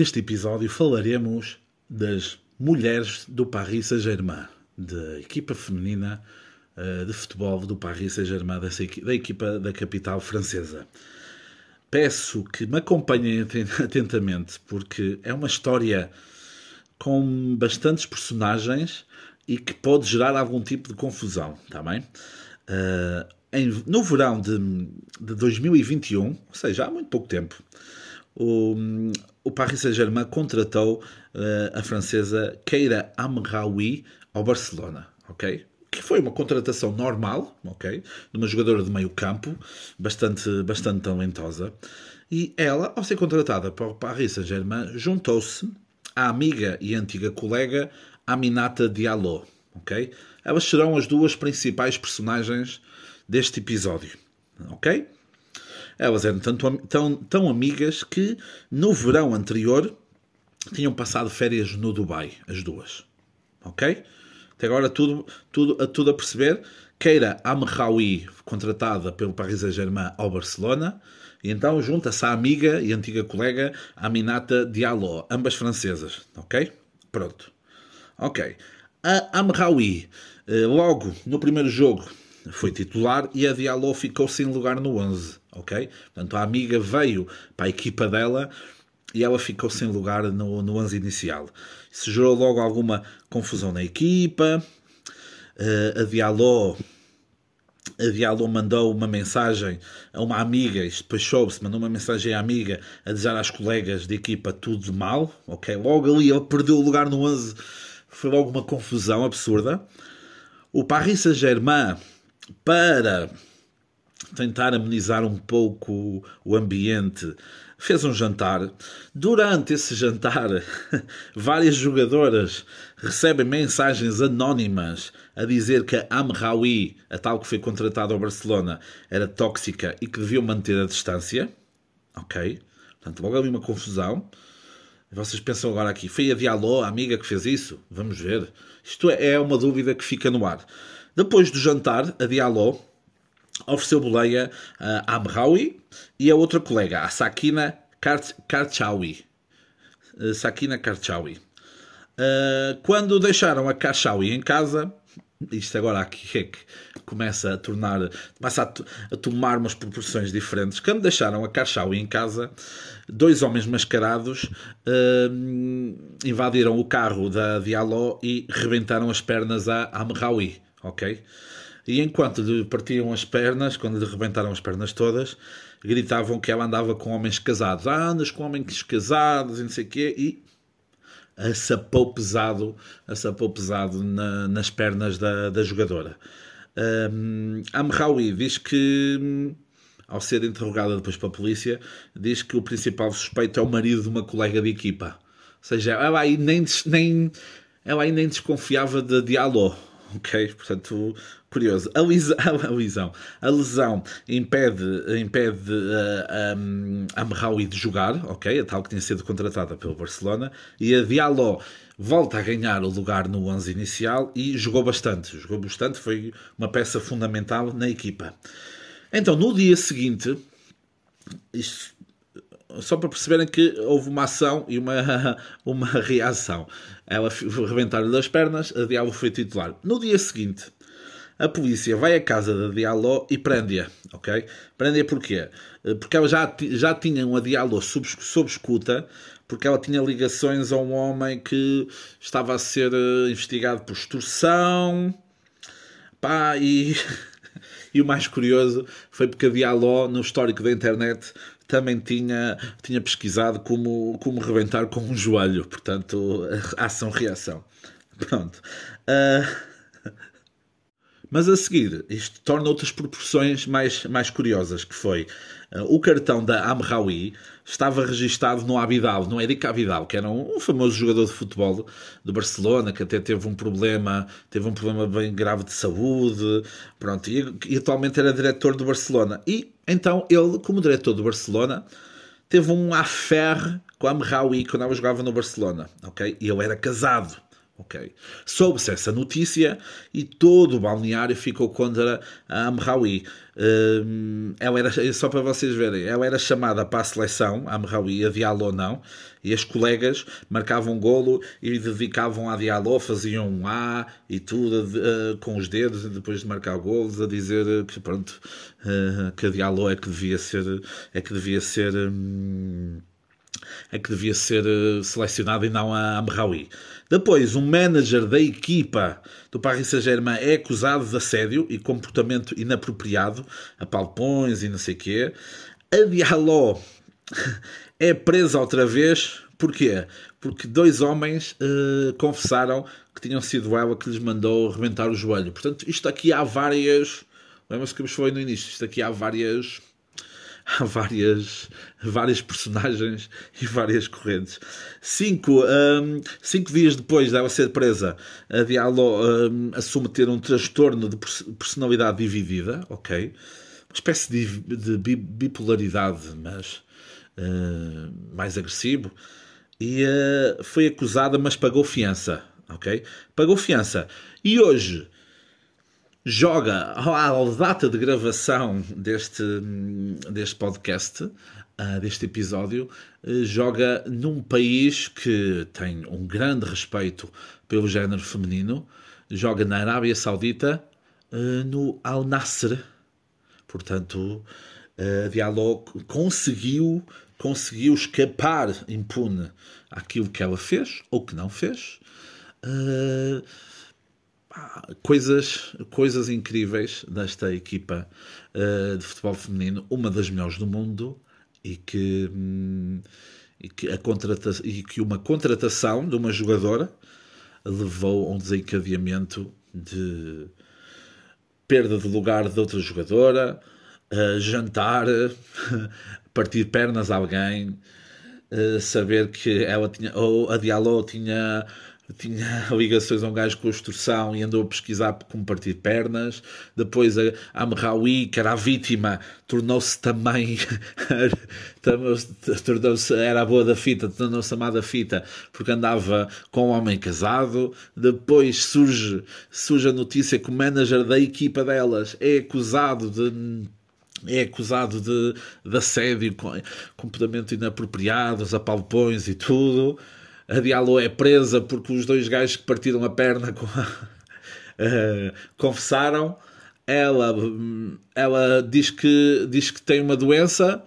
Neste episódio falaremos das mulheres do Paris Saint-Germain, da equipa feminina uh, de futebol do Paris Saint-Germain, da equipa da capital francesa. Peço que me acompanhem atentamente, porque é uma história com bastantes personagens e que pode gerar algum tipo de confusão, está bem? Em, no verão de, de 2021, ou seja, há muito pouco tempo, o, o Paris Saint-Germain contratou uh, a francesa Keira Amraoui ao Barcelona, ok? Que foi uma contratação normal, ok? De uma jogadora de meio campo, bastante, bastante talentosa. E ela, ao ser contratada para o Paris Saint-Germain, juntou-se à amiga e antiga colega Aminata Diallo, ok? Elas serão as duas principais personagens deste episódio, ok? Elas eram tanto, tão, tão amigas que no verão anterior tinham passado férias no Dubai, as duas. Ok? Até agora tudo, tudo, tudo a perceber. Keira Amraoui, contratada pelo Paris Saint-Germain ao Barcelona, e então junta-se a amiga e antiga colega Aminata Diallo, ambas francesas. Ok? Pronto. Ok. A Amraoui, eh, logo no primeiro jogo, foi titular e a Diallo ficou sem lugar no 11, ok? Portanto, a amiga veio para a equipa dela e ela ficou sem lugar no, no 11 inicial. Isso gerou logo alguma confusão na equipa. Uh, a Diallo a mandou uma mensagem a uma amiga, isto depois soube-se, mandou uma mensagem à amiga a dizer às colegas de equipa tudo de mal, ok? Logo ali ele perdeu o lugar no 11, foi logo uma confusão absurda. O Paris Saint-Germain para tentar amenizar um pouco o ambiente, fez um jantar. Durante esse jantar, várias jogadoras recebem mensagens anónimas a dizer que a Amraoui, a tal que foi contratada ao Barcelona, era tóxica e que deviam manter a distância. Ok? Portanto, logo ali uma confusão. Vocês pensam agora aqui, foi a Diallo, a amiga que fez isso? Vamos ver. Isto é uma dúvida que fica no ar. Depois do jantar, a Diallo ofereceu boleia a Amraoui e a outra colega, a Sakina Karchawi. Eh, Sakina Karchawi. Eh, quando deixaram a Karchawi em casa, isto agora aqui é que começa a tornar, começa a, a, tomar umas proporções diferentes. Quando deixaram a Karchawi em casa, dois homens mascarados uh, invadiram o carro da Diallo e rebentaram as pernas a Amraoui ok? E enquanto lhe partiam as pernas, quando lhe rebentaram as pernas todas, gritavam que ela andava com homens casados. Ah, andas com homens casados e não sei o quê. E assapou pesado, assapou pesado na, nas pernas da, da jogadora. Um, Amraoui diz que, ao ser interrogada depois pela polícia, diz que o principal suspeito é o marido de uma colega de equipa. Ou seja, ela aí nem, nem, ela aí nem desconfiava de Diallo ok? Portanto, curioso. A, lisa, a, lesão, a lesão impede, impede uh, um, a Merraui de jogar, ok? A tal que tinha sido contratada pelo Barcelona. E a Diallo volta a ganhar o lugar no 11 inicial e jogou bastante. Jogou bastante, foi uma peça fundamental na equipa. Então, no dia seguinte, isto só para perceberem que houve uma ação e uma, uma reação. Ela rebentaram-lhe as pernas, a Diallo foi titular. No dia seguinte, a polícia vai à casa da Diallo e prende-a, ok? Prende-a porquê? Porque ela já, já tinha uma Diallo sob, sob escuta, porque ela tinha ligações a um homem que estava a ser eh, investigado por extorsão, pá, e... E o mais curioso foi porque a Diallo, no histórico da internet, também tinha, tinha pesquisado como, como rebentar com um joelho. Portanto, ação-reação. Pronto. Uh... Mas a seguir, isto torna outras proporções mais, mais curiosas, que foi uh, o cartão da Amraoui estava registado no Abidal, no Eric Abidal, que era um, um, famoso jogador de futebol do Barcelona, que até teve um problema, teve um problema bem grave de saúde, pronto, e, e atualmente era diretor do Barcelona. E então ele, como diretor do Barcelona, teve um affair com a Amraoui quando ela jogava no Barcelona, ok? E ele era casado, ok? Soube-se essa notícia e todo o balneário ficou contra a Amraoui. Um, ela era, só para vocês verem, ela era chamada para a seleção, a Amraoui, a Diallo não, e as colegas marcavam golo e dedicavam a Diallo, faziam um A e tudo uh, com os dedos, depois de marcar golos, a dizer que pronto, uh, que a Diallo é que devia ser, é que devia ser um, é que devia ser uh, selecionado e não a Amraoui. Depois, um manager da equipa do Paris Saint-Germain é acusado de assédio e comportamento inapropriado, a palpões e não sei o quê. A Diallo é presa outra vez. Porquê? Porque dois homens uh, confessaram que tinham sido ela que lhes mandou rebentar o joelho. Portanto, isto aqui há várias... Lembra-se que vos foi no início. Isto aqui há várias há várias, várias personagens e várias correntes. Cinco, um, cinco dias depois dela ser presa, a Diallo um, assume ter um transtorno de personalidade dividida, ok? Uma espécie de, de bipolaridade, mas uh, mais agressivo. E uh, foi acusada, mas pagou fiança, ok? Pagou fiança. E hoje joga à data de gravação deste, deste podcast, uh, deste episódio, uh, joga num país que tem um grande respeito pelo género feminino, joga na Arábia Saudita, uh, no Al Nasser. Portanto, a Diallo conseguiu, conseguiu escapar impune àquilo que ela fez ou que não fez. Uh, coisas, coisas incríveis desta equipa uh, de futebol feminino, uma das melhores do mundo e que, hum, e, que a contrata e que uma contratação de uma jogadora levou a um desencadeamento de perda de lugar de outra jogadora, uh, jantar, partir pernas a alguém, uh, saber que ela tinha, ou a Diallo tinha tinha ligações a um gajo de construção e andou a pesquisar como partir pernas. Depois a, Amraoui, que era a vítima, tornou-se também, tornou-se, era a boa da fita, tornou-se amada fita, porque andava com um homem casado. Depois surge, surge a notícia que o manager da equipa delas é acusado de é acusado de, de assédio, comportamento inapropriado, apalpões e tudo a Diallo é presa porque os dois gajos que partiram a perna a, uh, confessaram. Ela, ela diz, que, diz que tem uma doença,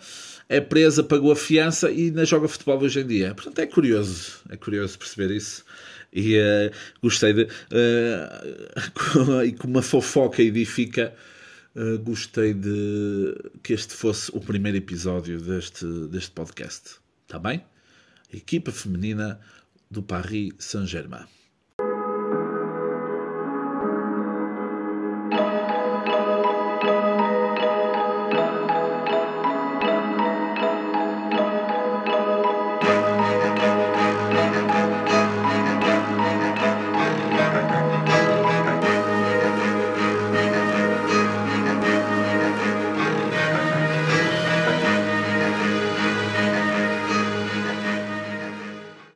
é presa, pagou a fiança e ainda joga futebol hoje em dia. Portanto, é curioso, é curioso perceber isso. E uh, gostei de. Uh, e com uma fofoca edifica. Uh, gostei de que este fosse o primeiro episódio deste, deste podcast. Está bem? Equipa feminina do Paris Saint-Germain.